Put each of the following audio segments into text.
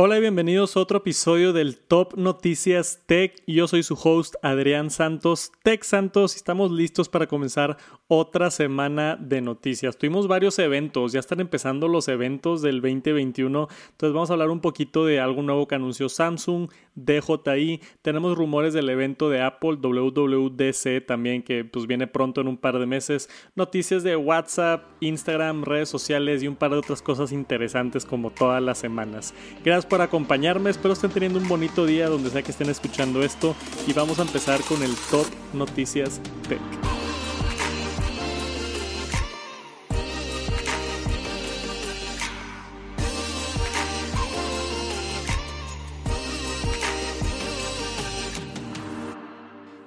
Hola y bienvenidos a otro episodio del Top Noticias Tech. Yo soy su host Adrián Santos, Tech Santos, y estamos listos para comenzar otra semana de noticias. Tuvimos varios eventos, ya están empezando los eventos del 2021, entonces vamos a hablar un poquito de algo nuevo que anunció Samsung, DJI, tenemos rumores del evento de Apple, WWDC también, que pues viene pronto en un par de meses, noticias de WhatsApp, Instagram, redes sociales y un par de otras cosas interesantes como todas las semanas. Gracias por acompañarme. Espero estén teniendo un bonito día donde sea que estén escuchando esto. Y vamos a empezar con el Top Noticias Tech.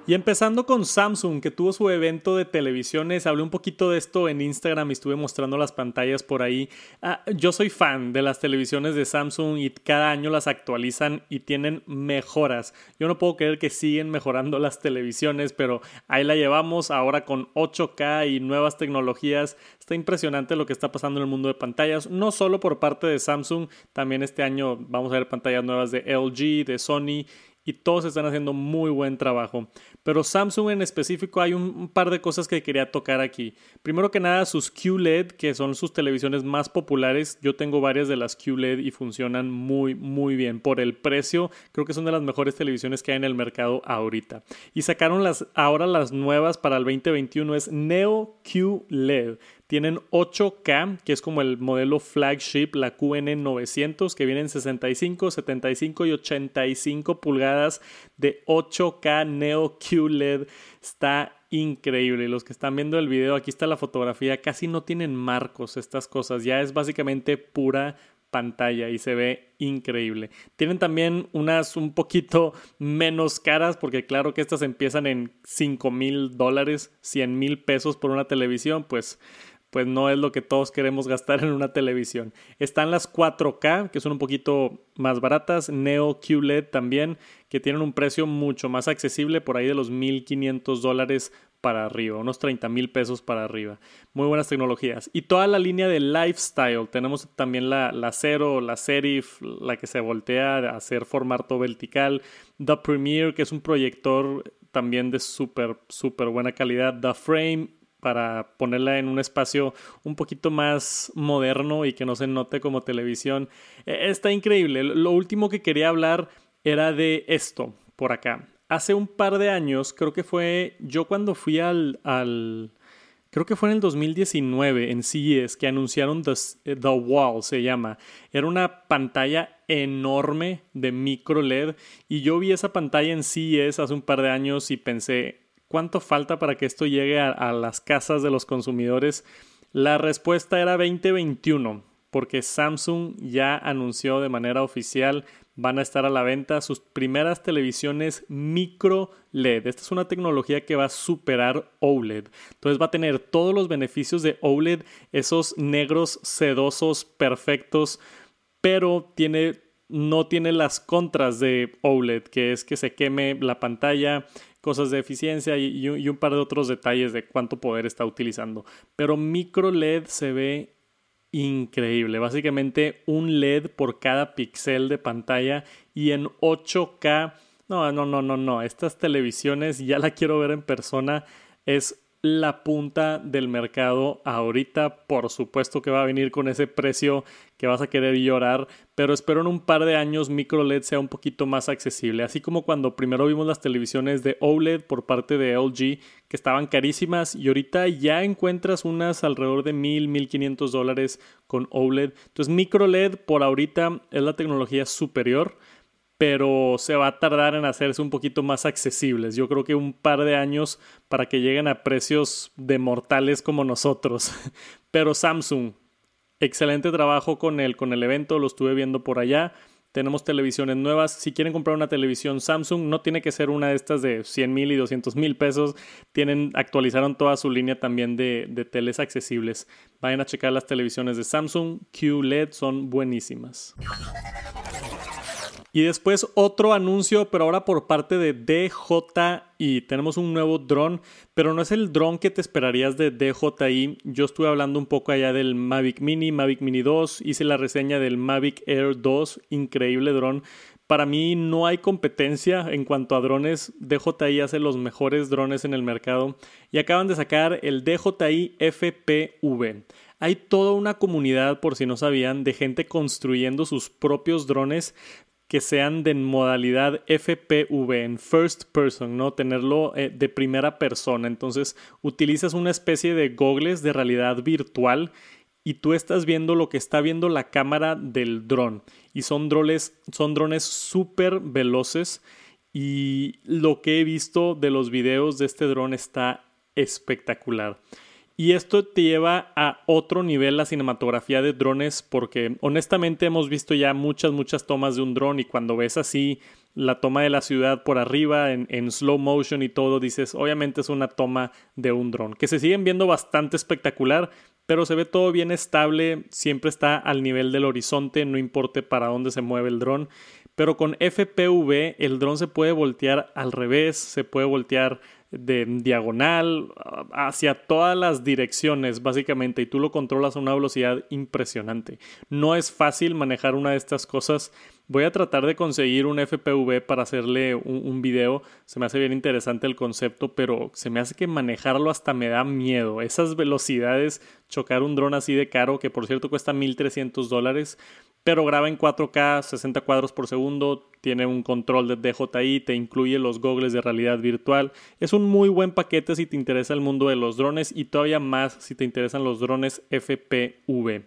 Y empezando con Samsung, que tuvo su evento de televisiones, hablé un poquito de esto en Instagram y estuve mostrando las pantallas por ahí. Ah, yo soy fan de las televisiones de Samsung y cada año las actualizan y tienen mejoras. Yo no puedo creer que siguen mejorando las televisiones, pero ahí la llevamos ahora con 8K y nuevas tecnologías. Está impresionante lo que está pasando en el mundo de pantallas, no solo por parte de Samsung, también este año vamos a ver pantallas nuevas de LG, de Sony y todos están haciendo muy buen trabajo. Pero Samsung en específico hay un, par de cosas que quería tocar aquí. Primero que nada, sus QLED, que son sus televisiones más populares. Yo tengo varias de las QLED y funcionan muy, muy bien. Por el precio, creo que son de las mejores televisiones que hay en el mercado ahorita. Y sacaron las, ahora las nuevas para el 2021, es Neo QLED. Tienen 8K, que es como el modelo flagship, la QN900, que viene en 65, 75 y 85 pulgadas de 8K Neo QLED. Está increíble. Los que están viendo el video, aquí está la fotografía. Casi no tienen marcos estas cosas. Ya es básicamente pura pantalla y se ve increíble. Tienen también unas un poquito menos caras porque claro que estas empiezan en 5 mil dólares, 100 mil pesos por una televisión, pues pues no es lo que todos queremos gastar en una televisión. Están las 4K, que son un poquito más baratas, Neo QLED también, que tienen un precio mucho más accesible, por ahí de los 1.500 dólares para arriba, unos 30 mil pesos para arriba. Muy buenas tecnologías. Y toda la línea de lifestyle. Tenemos también la, la Zero, la Serif, la que se voltea a hacer formato vertical. The Premiere, que es un proyector también de súper, súper buena calidad. The Frame para ponerla en un espacio un poquito más moderno y que no se note como televisión. E, está increíble. Lo último que quería hablar era de esto, por acá. Hace un par de años, creo que fue yo cuando fui al, al creo que fue en el 2019 en CES que anunciaron The, The, Wall, se llama. Era una pantalla enorme de micro LED y yo vi esa pantalla en CES hace un par de años y pensé, ¿Cuánto falta para que esto llegue a, las casas de los consumidores? La respuesta era 2021, porque Samsung ya anunció de manera oficial van a estar a la venta sus primeras televisiones micro LED. Esta es una tecnología que va a superar OLED. Entonces va a tener todos los beneficios de OLED, esos negros sedosos perfectos, pero tiene no tiene las contras de OLED, que es que se queme la pantalla, cosas de eficiencia y, un par de otros detalles de cuánto poder está utilizando. Pero micro LED se ve increíble. Básicamente un LED por cada píxel de pantalla y en 8K. No, no, no, no, no. Estas televisiones ya la quiero ver en persona. Es la punta del mercado ahorita. Por supuesto que va a venir con ese precio que vas a querer llorar, pero espero en un par de años micro LED sea un poquito más accesible. Así como cuando primero vimos las televisiones de OLED por parte de LG que estaban carísimas y ahorita ya encuentras unas alrededor de mil, mil quinientos dólares con OLED. Entonces micro LED por ahorita es la tecnología superior pero se va a tardar en hacerse un poquito más accesibles. Yo creo que un par de años para que lleguen a precios de mortales como nosotros. Pero Samsung, excelente trabajo con el, con el evento, lo estuve viendo por allá. Tenemos televisiones nuevas. Si quieren comprar una televisión Samsung, no tiene que ser una de estas de 100 mil y 200 mil pesos. Tienen, actualizaron toda su línea también de, de teles accesibles. Vayan a checar las televisiones de Samsung. QLED son buenísimas. Y después otro anuncio, pero ahora por parte de DJI. Tenemos un nuevo dron, pero no es el dron que te esperarías de DJI. Yo estuve hablando un poco allá del Mavic Mini, Mavic Mini 2. Hice la reseña del Mavic Air 2, increíble dron. Para mí no hay competencia en cuanto a drones. DJI hace los mejores drones en el mercado y acaban de sacar el DJI FPV. Hay toda una comunidad, por si no sabían, de gente construyendo sus propios drones que sean de modalidad FPV, en first person, ¿no? Tenerlo eh, de primera persona. Entonces, utilizas una especie de gogles de realidad virtual y tú estás viendo lo que está viendo la cámara del dron. Y son drones, son drones súper veloces. Y lo que he visto de los videos de este dron está espectacular. Y esto te lleva a otro nivel la cinematografía de drones porque honestamente hemos visto ya muchas, muchas tomas de un dron y cuando ves así la toma de la ciudad por arriba en, slow motion y todo, dices, obviamente es una toma de un dron, que se siguen viendo bastante espectacular, pero se ve todo bien estable, siempre está al nivel del horizonte, no importa para dónde se mueve el dron. Pero con FPV el dron se puede voltear al revés, se puede voltear de diagonal hacia todas las direcciones básicamente y tú lo controlas a una velocidad impresionante. No es fácil manejar una de estas cosas. Voy a tratar de conseguir un FPV para hacerle un, video. Se me hace bien interesante el concepto, pero se me hace que manejarlo hasta me da miedo. Esas velocidades, chocar un dron así de caro, que por cierto cuesta 1300 dólares, pero graba en 4K, 60 cuadros por segundo, tiene un control de DJI, te incluye los gogles de realidad virtual. Es un muy buen paquete si te interesa el mundo de los drones y todavía más si te interesan los drones FPV.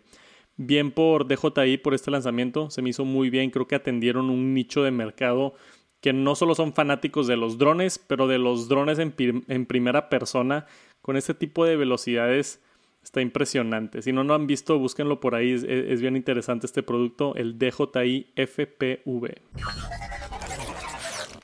Bien por DJI por este lanzamiento, se me hizo muy bien, creo que atendieron un nicho de mercado que no solo son fanáticos de los drones, pero de los drones en, en primera persona con este tipo de velocidades Está impresionante. Si no lo han visto, búsquenlo por ahí. Es, bien interesante este producto, el DJI FPV.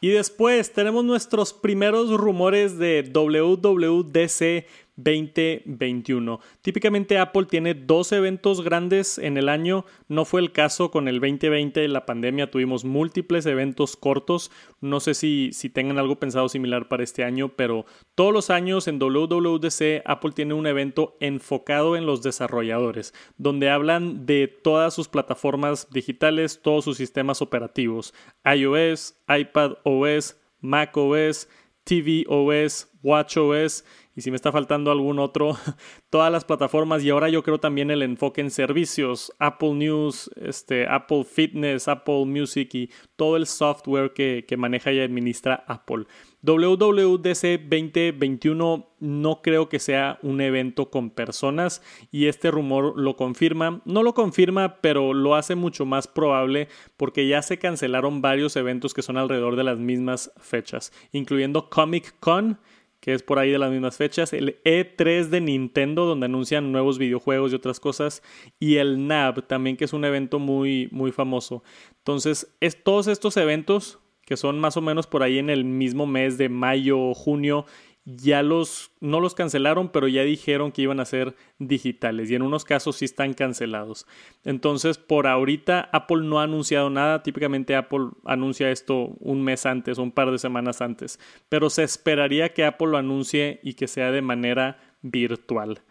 Y después tenemos nuestros primeros rumores de WWDC 2021. Típicamente Apple tiene dos eventos grandes en el año. No fue el caso con el 2020, la pandemia tuvimos múltiples eventos cortos. No sé si, si tengan algo pensado similar para este año, pero todos los años en WWDC Apple tiene un evento enfocado en los desarrolladores, donde hablan de todas sus plataformas digitales, todos sus sistemas operativos, iOS, iPad OS, Mac OS, TV OS, Watch OS y si me está faltando algún otro, todas las plataformas y ahora yo creo también el enfoque en servicios, Apple News, este, Apple Fitness, Apple Music y todo el software que, que maneja y administra Apple. WWDC 2021 no creo que sea un evento con personas y este rumor lo confirma. No lo confirma, pero lo hace mucho más probable porque ya se cancelaron varios eventos que son alrededor de las mismas fechas, incluyendo Comic Con que es por ahí de las mismas fechas, el E3 de Nintendo, donde anuncian nuevos videojuegos y otras cosas, y el NAB también, que es un evento muy, muy famoso. Entonces, es, todos estos eventos, que son más o menos por ahí en el mismo mes de mayo o junio, ya los, no los cancelaron, pero ya dijeron que iban a ser digitales y en unos casos sí están cancelados. Entonces, por ahorita Apple no ha anunciado nada. Típicamente Apple anuncia esto un mes antes o un par de semanas antes, pero se esperaría que Apple lo anuncie y que sea de manera virtual.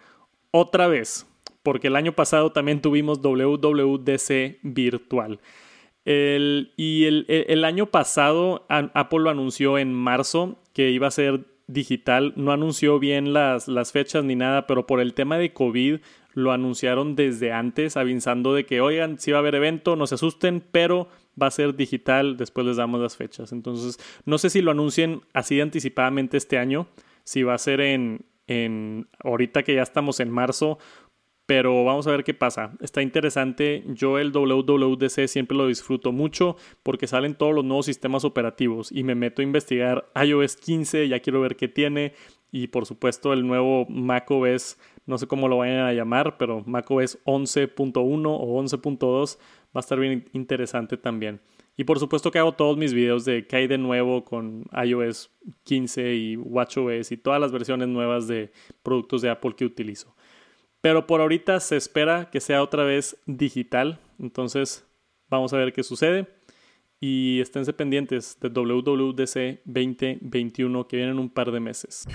Otra vez, porque el año pasado también tuvimos WWDC virtual. y el, el año pasado Apple lo anunció en marzo que iba a ser digital. No anunció bien las, las fechas ni nada, pero por el tema de COVID lo anunciaron desde antes, avisando de que, oigan, si va a haber evento, no se asusten, pero va a ser digital, después les damos las fechas. Entonces, no sé si lo anuncien así anticipadamente este año, si va a ser en, en ahorita que ya estamos en marzo pero vamos a ver qué pasa. Está interesante. Yo el WWDC siempre lo disfruto mucho porque salen todos los nuevos sistemas operativos y me meto a investigar iOS 15, ya quiero ver qué tiene y por supuesto el nuevo macOS, no sé cómo lo vayan a llamar, pero macOS 11.1 o 11.2 va a estar bien interesante también. Y por supuesto que hago todos mis videos de qué hay de nuevo con iOS 15 y WatchOS y todas las versiones nuevas de productos de Apple que utilizo. Pero por ahorita se espera que sea otra vez digital. Entonces vamos a ver qué sucede. y esténse pendientes de WWDC 2021 que vienen un par de meses.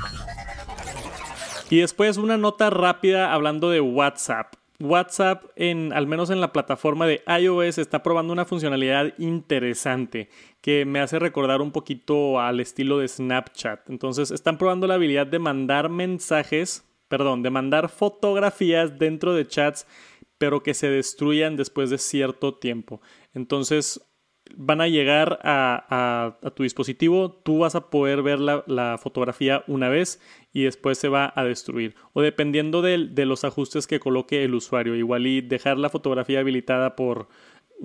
Y después una nota rápida hablando de WhatsApp. WhatsApp, en, al menos en la plataforma de iOS, está probando una funcionalidad interesante que me hace recordar un poquito al estilo de Snapchat. Entonces, están probando la habilidad de mandar mensajes, perdón, de mandar fotografías dentro de chats, pero que se destruyan después de cierto tiempo. Entonces, van a llegar a, tu dispositivo, tú vas a poder ver la, fotografía una vez y después se va a destruir. O dependiendo de, de, los ajustes que coloque el usuario, igual y dejar la fotografía habilitada por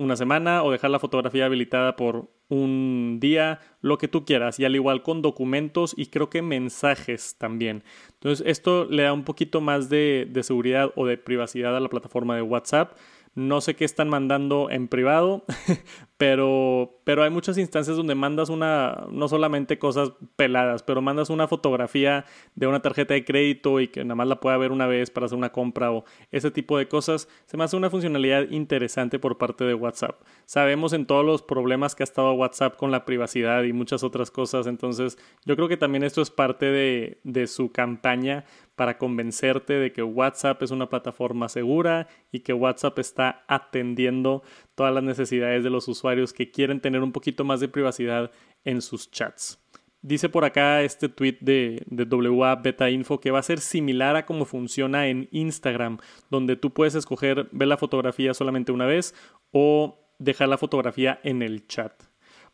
una semana o dejar la fotografía habilitada por un día, lo que tú quieras. Y al igual con documentos y creo que mensajes también. Entonces esto le da un poquito más de, de seguridad o de privacidad a la plataforma de WhatsApp. No sé qué están mandando en privado, pero, pero hay muchas instancias donde mandas una, no solamente cosas peladas, pero mandas una fotografía de una tarjeta de crédito y que nada más la pueda ver una vez para hacer una compra o ese tipo de cosas. Se me hace una funcionalidad interesante por parte de WhatsApp. Sabemos en todos los problemas que ha estado WhatsApp con la privacidad y muchas otras cosas, entonces yo creo que también esto es parte de, de su campaña para convencerte de que WhatsApp es una plataforma segura y que WhatsApp está atendiendo todas las necesidades de los usuarios que quieren tener un poquito más de privacidad en sus chats. Dice por acá este tweet de, de WA Beta Info que va a ser similar a cómo funciona en Instagram, donde tú puedes escoger ver la fotografía solamente una vez o dejar la fotografía en el chat.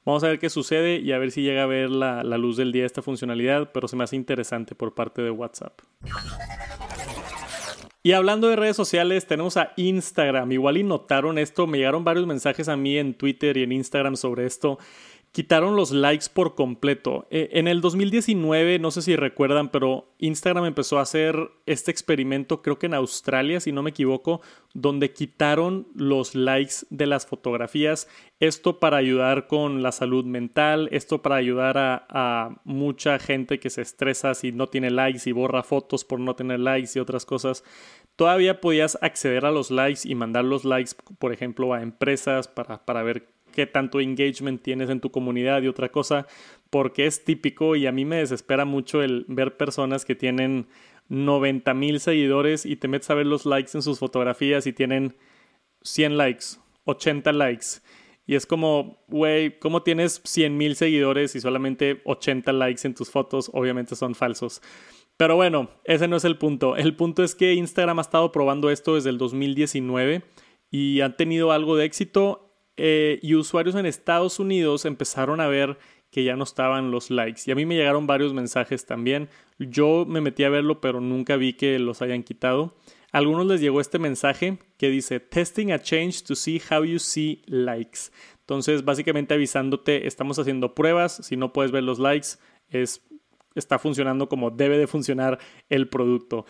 Vamos a ver qué sucede y a ver si llega a ver la, luz del día esta funcionalidad, pero se me hace interesante por parte de WhatsApp. Y hablando de redes sociales, tenemos a Instagram. Igual y notaron esto, me llegaron varios mensajes a mí en Twitter y en Instagram sobre esto quitaron los likes por completo. Eh, en el 2019, no sé si recuerdan, pero Instagram empezó a hacer este experimento, creo que en Australia, si no me equivoco, donde quitaron los likes de las fotografías. Esto para ayudar con la salud mental, esto para ayudar a, a mucha gente que se estresa si no tiene likes y borra fotos por no tener likes y otras cosas. Todavía podías acceder a los likes y mandar los likes, por ejemplo, a empresas para, para ver qué tanto engagement tienes en tu comunidad y otra cosa, porque es típico y a mí me desespera mucho el ver personas que tienen 90 mil seguidores y te metes a ver los likes en sus fotografías y tienen 100 likes, 80 likes. Y es como, güey, ¿cómo tienes 100 mil seguidores y solamente 80 likes en tus fotos? Obviamente son falsos. Pero bueno, ese no es el punto. El punto es que Instagram ha estado probando esto desde el 2019 y han tenido algo de éxito eh, y usuarios en Estados Unidos empezaron a ver que ya no estaban los likes. Y a mí me llegaron varios mensajes también. Yo me metí a verlo, pero nunca vi que los hayan quitado. A algunos les llegó este mensaje que dice Testing a change to see how you see likes. Entonces, básicamente avisándote, estamos haciendo pruebas. Si no puedes ver los likes, es, está funcionando como debe de funcionar el producto.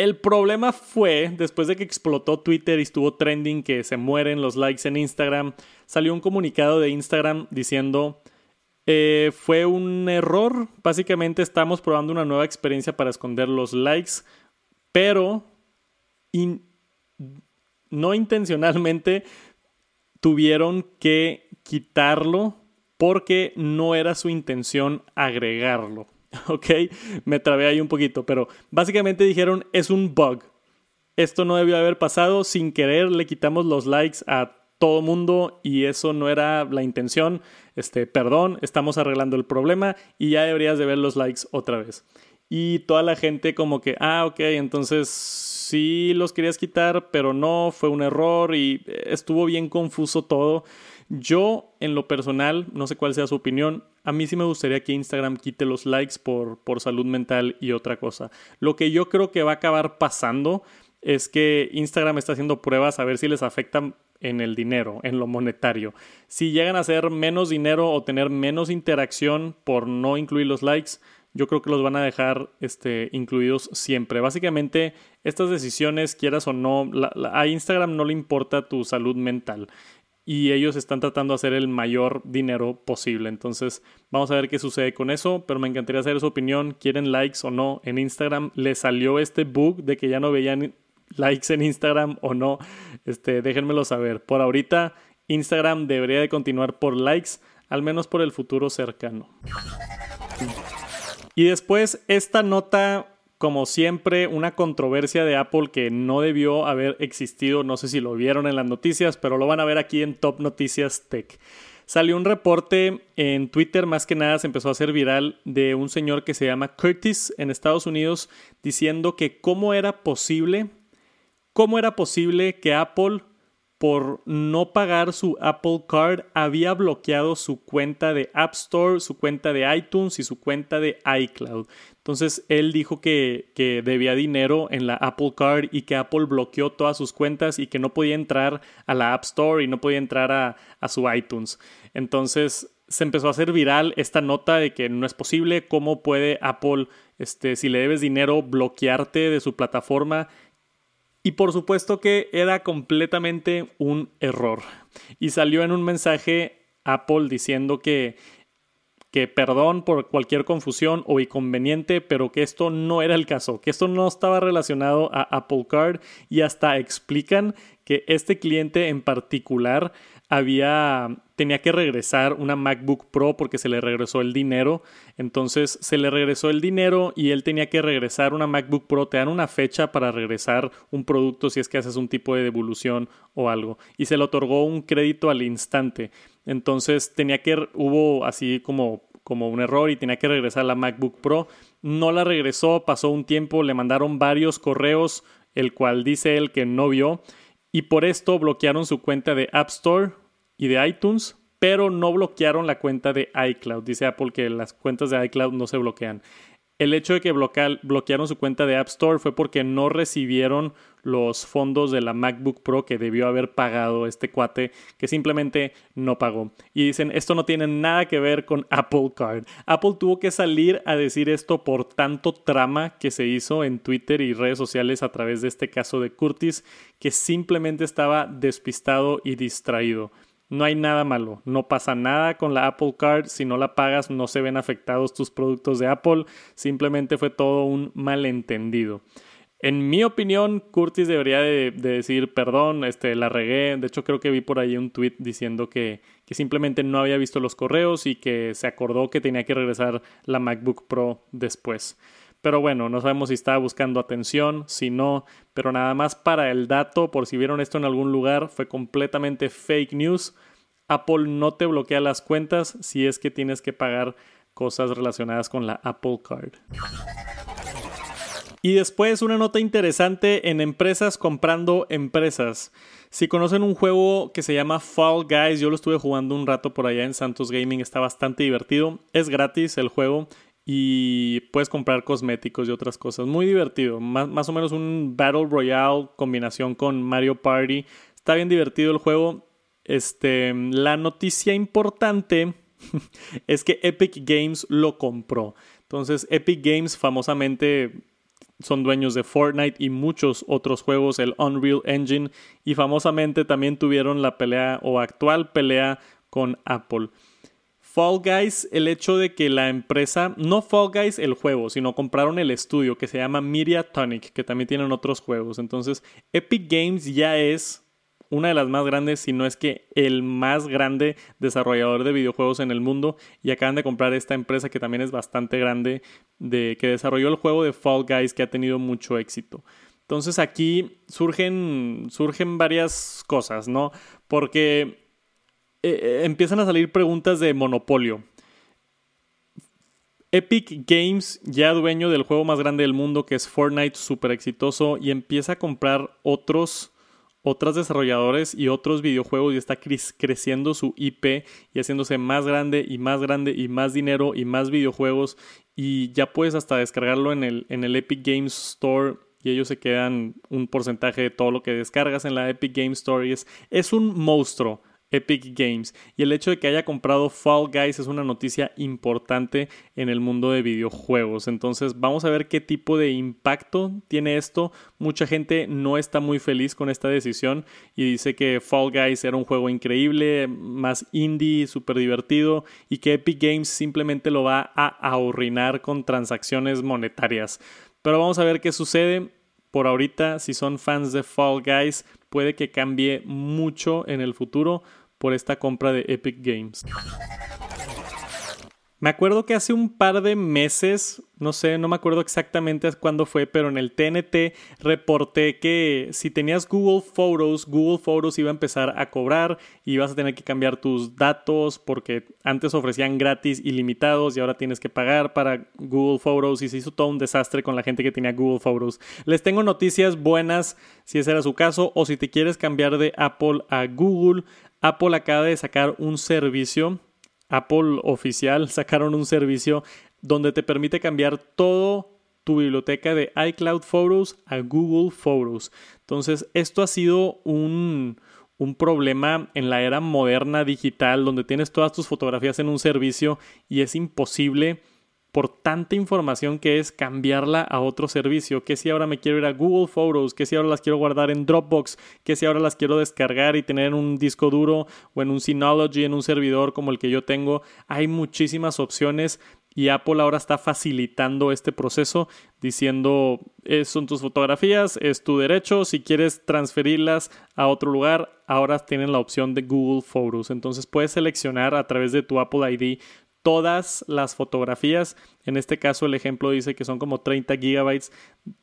El problema fue, después de que explotó Twitter y estuvo trending que se mueren los likes en Instagram, salió un comunicado de Instagram diciendo, eh, fue un error, básicamente estamos probando una nueva experiencia para esconder los likes, pero no intencionalmente tuvieron que quitarlo porque no era su intención agregarlo. ¿ok? Me trabé ahí un poquito, pero básicamente dijeron es un bug. Esto no debió haber pasado, sin querer le quitamos los likes a todo mundo y eso no era la intención. Este, perdón, estamos arreglando el problema y ya deberías de ver los likes otra vez. Y toda la gente como que, ah, ok, entonces sí los querías quitar, pero no, fue un error y estuvo bien confuso todo. Yo, en lo personal, no sé cuál sea su opinión, a mí sí me gustaría que Instagram quite los likes por, por salud mental y otra cosa. Lo que yo creo que va a acabar pasando es que Instagram está haciendo pruebas a ver si les afecta en el dinero, en lo monetario. Si llegan a hacer menos dinero o tener menos interacción por no incluir los likes, yo creo que los van a dejar este, incluidos siempre. Básicamente, estas decisiones, quieras o no, a Instagram no le importa tu salud mental y ellos están tratando de hacer el mayor dinero posible. Entonces, vamos a ver qué sucede con eso, pero me encantaría saber su opinión. ¿Quieren likes o no en Instagram? ¿Les salió este bug de que ya no veían likes en Instagram o no? Este, déjenmelo saber. Por ahorita, Instagram debería de continuar por likes, al menos por el futuro cercano. Y después esta nota como siempre, una controversia de Apple que no debió haber existido. No sé si lo vieron en las noticias, pero lo van a ver aquí en Top Noticias Tech. Salió un reporte en Twitter, más que nada se empezó a hacer viral, de un señor que se llama Curtis en Estados Unidos, diciendo que cómo era posible, cómo era posible que Apple por no pagar su Apple Card había bloqueado su cuenta de App Store, su cuenta de iTunes y su cuenta de iCloud. Entonces él dijo que, debía dinero en la Apple Card y que Apple bloqueó todas sus cuentas y que no podía entrar a la App Store y no podía entrar a, su iTunes. Entonces se empezó a hacer viral esta nota de que no es posible, cómo puede Apple, este, si le debes dinero, bloquearte de su plataforma y por supuesto que era completamente un error. Y salió en un mensaje Apple diciendo que, que perdón por cualquier confusión o inconveniente, pero que esto no era el caso, que esto no estaba relacionado a Apple Card y hasta explican que este cliente en particular había tenía que regresar una MacBook Pro porque se le regresó el dinero. Entonces se le regresó el dinero y él tenía que regresar una MacBook Pro. Te dan una fecha para regresar un producto si es que haces un tipo de devolución o algo. Y se le otorgó un crédito al instante. Entonces tenía que, hubo así como, como un error y tenía que regresar la MacBook Pro. No la regresó, pasó un tiempo, le mandaron varios correos, el cual dice él que no vio. Y por esto bloquearon su cuenta de App Store y de iTunes, pero no bloquearon la cuenta de iCloud. Dice Apple que las cuentas de iCloud no se bloquean. El hecho de que bloquearon su cuenta de App Store fue porque no recibieron los fondos de la MacBook Pro que debió haber pagado este cuate, que simplemente no pagó. Y dicen, esto no tiene nada que ver con Apple Card. Apple tuvo que salir a decir esto por tanto trama que se hizo en Twitter y redes sociales a través de este caso de Curtis, que simplemente estaba despistado y distraído. No hay nada malo, no pasa nada con la Apple Card, si no la pagas no se ven afectados tus productos de Apple, simplemente fue todo un malentendido. En mi opinión, Curtis debería de, decir perdón, este, la regué. De hecho, creo que vi por ahí un tweet diciendo que, que, simplemente no había visto los correos y que se acordó que tenía que regresar la MacBook Pro después. Pero bueno, no sabemos si estaba buscando atención, si no, pero nada más para el dato, por si vieron esto en algún lugar, fue completamente fake news. Apple no te bloquea las cuentas si es que tienes que pagar cosas relacionadas con la Apple Card. Y después una nota interesante en empresas comprando empresas. Si conocen un juego que se llama Fall Guys, yo lo estuve jugando un rato por allá en Santos Gaming, está bastante divertido. Es gratis el juego y puedes comprar cosméticos y otras cosas. Muy divertido, más, más, o menos un Battle Royale combinación con Mario Party. Está bien divertido el juego. Este, la noticia importante es que Epic Games lo compró. Entonces, Epic Games famosamente son dueños de Fortnite y muchos otros juegos, el Unreal Engine, y famosamente también tuvieron la pelea o actual pelea con Apple. Fall Guys, el hecho de que la empresa, no Fall Guys el juego, sino compraron el estudio que se llama Media Tonic, que también tienen otros juegos. Entonces, Epic Games ya es una de las más grandes, si no es que el más grande desarrollador de videojuegos en el mundo. Y acaban de comprar esta empresa que también es bastante grande, de, que desarrolló el juego de Fall Guys, que ha tenido mucho éxito. Entonces aquí surgen, surgen varias cosas, ¿no? Porque eh, eh, empiezan a salir preguntas de monopolio. Epic Games, ya dueño del juego más grande del mundo, que es Fortnite, súper exitoso, y empieza a comprar otros, otros desarrolladores y otros videojuegos y está creciendo su IP y haciéndose más grande y más grande y más dinero y más videojuegos y ya puedes hasta descargarlo en el, en el Epic Games Store y ellos se quedan un porcentaje de todo lo que descargas en la Epic Games Store. es un monstruo Epic Games. Y el hecho de que haya comprado Fall Guys es una noticia importante en el mundo de videojuegos. Entonces vamos a ver qué tipo de impacto tiene esto. Mucha gente no está muy feliz con esta decisión y dice que Fall Guys era un juego increíble, más indie, súper divertido y que Epic Games simplemente lo va a ahorrinar con transacciones monetarias. Pero vamos a ver qué sucede. Por ahorita, si son fans de Fall Guys, puede que cambie mucho en el futuro por esta compra de Epic Games. Me acuerdo que hace un par de meses, no sé, no me acuerdo exactamente cuándo fue, pero en el TNT reporté que si tenías Google Photos, Google Photos iba a empezar a cobrar y ibas a tener que cambiar tus datos porque antes ofrecían gratis ilimitados y ahora tienes que pagar para Google Photos y se hizo todo un desastre con la gente que tenía Google Photos. Les tengo noticias buenas si ese era su caso o si te quieres cambiar de Apple a Google. Apple acaba de sacar un servicio Apple oficial sacaron un servicio donde te permite cambiar todo tu biblioteca de iCloud Photos a Google Photos. Entonces, esto ha sido un, un problema en la era moderna digital donde tienes todas tus fotografías en un servicio y es imposible por tanta información que es cambiarla a otro servicio, que si ahora me quiero ir a Google Photos, que si ahora las quiero guardar en Dropbox, que si ahora las quiero descargar y tener en un disco duro o en un Synology, en un servidor como el que yo tengo, hay muchísimas opciones y Apple ahora está facilitando este proceso diciendo son tus fotografías, es tu derecho, si quieres transferirlas a otro lugar, ahora tienen la opción de Google Photos, entonces puedes seleccionar a través de tu Apple ID todas las fotografías. En este caso el ejemplo dice que son como 30 gigabytes.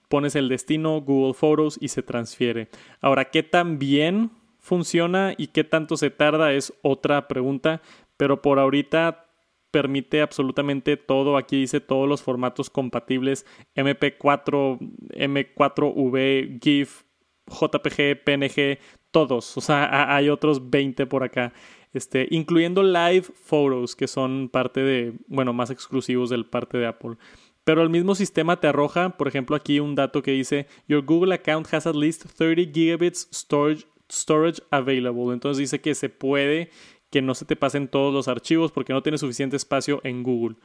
Pones el destino, Google Photos y se transfiere. Ahora, ¿qué tan bien funciona y qué tanto se tarda? Es otra pregunta, pero por ahorita permite absolutamente todo. Aquí dice todos los formatos compatibles: MP4, M4V, GIF, JPG, PNG, todos. O sea, hay otros 20 por acá. Este, incluyendo live photos, que son parte de, bueno, más exclusivos del parte de Apple. Pero el mismo sistema te arroja, por ejemplo, aquí un dato que dice, Your Google account has at least 30 gigabits storage, storage available. Entonces dice que se puede que no se te pasen todos los archivos porque no tiene suficiente espacio en Google.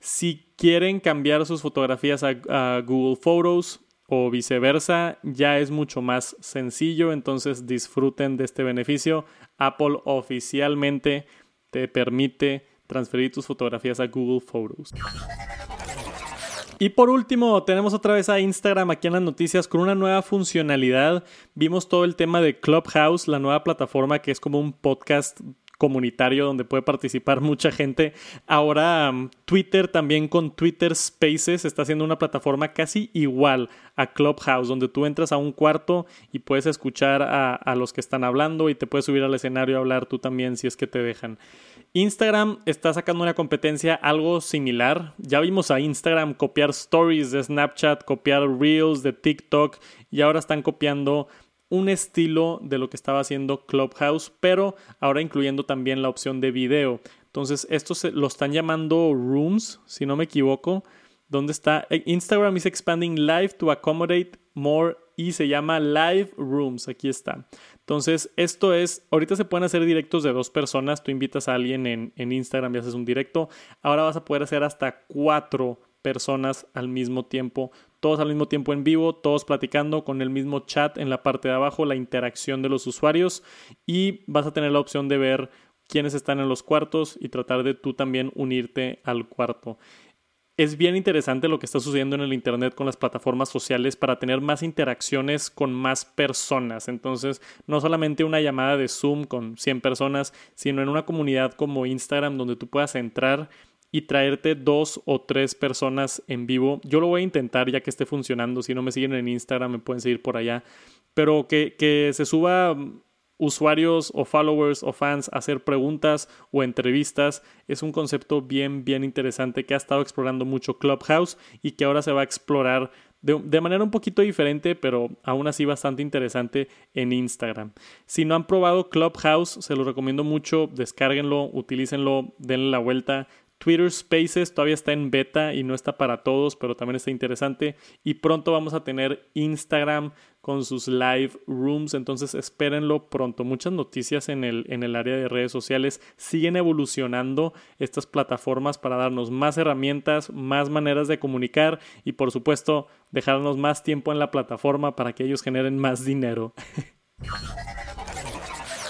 Si quieren cambiar sus fotografías a Google Photos, o viceversa, ya es mucho más sencillo, entonces disfruten de este beneficio. Apple oficialmente te permite transferir tus fotografías a Google Photos. Y por último, tenemos otra vez a Instagram aquí en las noticias con una nueva funcionalidad. Vimos todo el tema de Clubhouse, la nueva plataforma que es como un podcast comunitario donde puede participar mucha gente. Ahora um, Twitter también con Twitter Spaces está haciendo una plataforma casi igual a Clubhouse, donde tú entras a un cuarto y puedes escuchar a, a los que están hablando y te puedes subir al escenario a hablar tú también si es que te dejan. Instagram está sacando una competencia algo similar. Ya vimos a Instagram copiar stories de Snapchat, copiar reels de TikTok y ahora están copiando un estilo de lo que estaba haciendo Clubhouse, pero ahora incluyendo también la opción de video. Entonces, esto se, lo están llamando Rooms, si no me equivoco. ¿Dónde está? Eh, Instagram is expanding live to accommodate more y se llama Live Rooms. Aquí está. Entonces, esto es, ahorita se pueden hacer directos de dos personas. Tú invitas a alguien en, en Instagram y haces un directo. Ahora vas a poder hacer hasta cuatro personas al mismo tiempo, todos al mismo tiempo en vivo, todos platicando con el mismo chat en la parte de abajo, la interacción de los usuarios y vas a tener la opción de ver quiénes están en los cuartos y tratar de tú también unirte al cuarto. Es bien interesante lo que está sucediendo en el Internet con las plataformas sociales para tener más interacciones con más personas. Entonces, no solamente una llamada de Zoom con 100 personas, sino en una comunidad como Instagram donde tú puedas entrar y traerte dos o tres personas en vivo. Yo lo voy a intentar ya que esté funcionando. Si no me siguen en Instagram, me pueden seguir por allá. Pero que, que se suba usuarios o followers o fans a hacer preguntas o entrevistas es un concepto bien, bien interesante que ha estado explorando mucho Clubhouse y que ahora se va a explorar de, de, manera un poquito diferente, pero aún así bastante interesante en Instagram. Si no han probado Clubhouse, se lo recomiendo mucho, descárguenlo, utilícenlo, denle la vuelta. Twitter Spaces todavía está en beta y no está para todos, pero también está interesante. Y pronto vamos a tener Instagram con sus live rooms, entonces espérenlo pronto. Muchas noticias en el, en el área de redes sociales. Siguen evolucionando estas plataformas para darnos más herramientas, más maneras de comunicar y por supuesto dejarnos más tiempo en la plataforma para que ellos generen más dinero.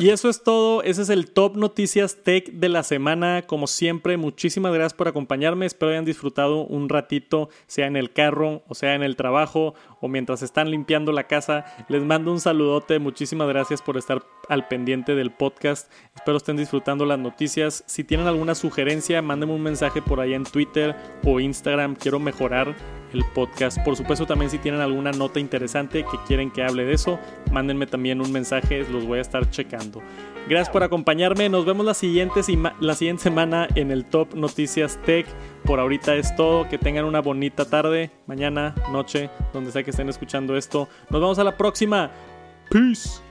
Y eso es todo, ese es el Top Noticias Tech de la semana. Como siempre, muchísimas gracias por acompañarme. Espero hayan disfrutado un ratito, sea en el carro, o sea en el trabajo, o mientras están limpiando la casa. Les mando un saludote, muchísimas gracias por estar al pendiente del podcast. Espero estén disfrutando las noticias. Si tienen alguna sugerencia, mándenme un mensaje por ahí en Twitter o Instagram. Quiero mejorar el podcast. Por supuesto, también si tienen alguna nota interesante que quieren que hable de eso, mándenme también un mensaje, los voy a estar checando. Gracias por acompañarme, nos vemos la siguiente, la siguiente semana en el Top Noticias Tech. Por ahorita es todo, que tengan una bonita tarde, mañana, noche, donde sea que estén escuchando esto. Nos vemos a la próxima. Peace.